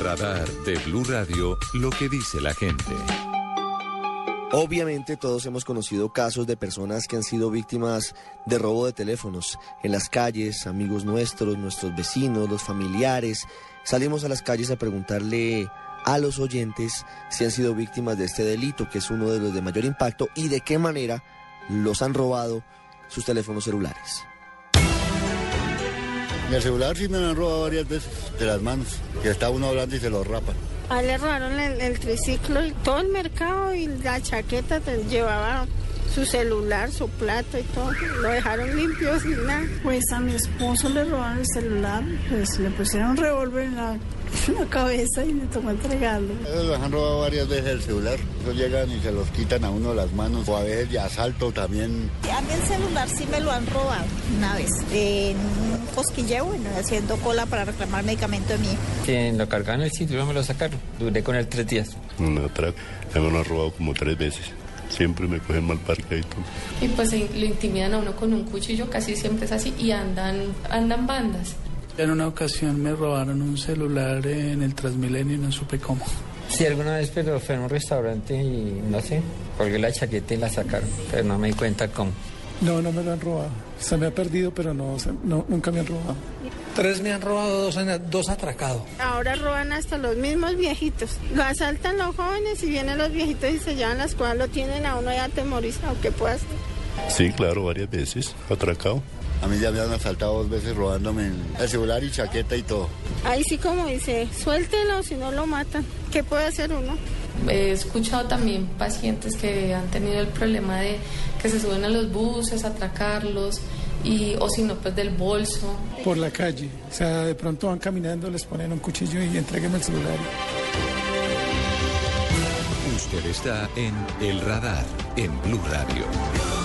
Radar de Blue Radio, lo que dice la gente. Obviamente todos hemos conocido casos de personas que han sido víctimas de robo de teléfonos en las calles, amigos nuestros, nuestros vecinos, los familiares. Salimos a las calles a preguntarle a los oyentes si han sido víctimas de este delito, que es uno de los de mayor impacto, y de qué manera los han robado sus teléfonos celulares. El celular sí me lo han robado varias veces de las manos, que está uno hablando y se lo rapa. A él le robaron el, el triciclo y todo el mercado y la chaqueta te- llevaba su celular, su plato y todo. Lo dejaron limpio sin nada. Pues a mi esposo le robaron el celular, pues le pusieron un revólver en la, en la cabeza y le tocó entregarlo. Ellos les han robado varias veces el celular. Ellos llegan y se los quitan a uno las manos. O a veces de asalto también. A mí el celular sí me lo han robado una vez en un cosquilleo, bueno, haciendo cola para reclamar medicamento de hijo. Que lo cargaban en el sitio no me lo sacaron. Duré con él tres días. Una otra, ya me lo han robado como tres veces. Siempre me cogen mal parqueadito. Y pues lo intimidan a uno con un cuchillo, casi siempre es así, y andan, andan bandas. En una ocasión me robaron un celular en el Transmilenio y no supe cómo. Sí, alguna vez pero fue en un restaurante y no sé, colgué la chaqueta y la sacaron, pero no me di cuenta cómo. No, no me lo han robado. Se me ha perdido, pero no, se- no nunca me han robado. Tres me han robado, dos, dos atracados. Ahora roban hasta los mismos viejitos. Lo asaltan los jóvenes y vienen los viejitos y se llevan las cosas. Lo tienen a uno ya atemorizado. ¿Qué puedas? Sí, claro, varias veces. Atracado. A mí ya me han asaltado dos veces robándome el celular y chaqueta y todo. Ahí sí como dice, suéltelo si no lo matan. ¿Qué puede hacer uno? He escuchado también pacientes que han tenido el problema de que se suben a los buses a atracarlos, y, o si no, pues del bolso. Por la calle. O sea, de pronto van caminando, les ponen un cuchillo y entréguenme el celular. Usted está en El Radar, en Blue Radio.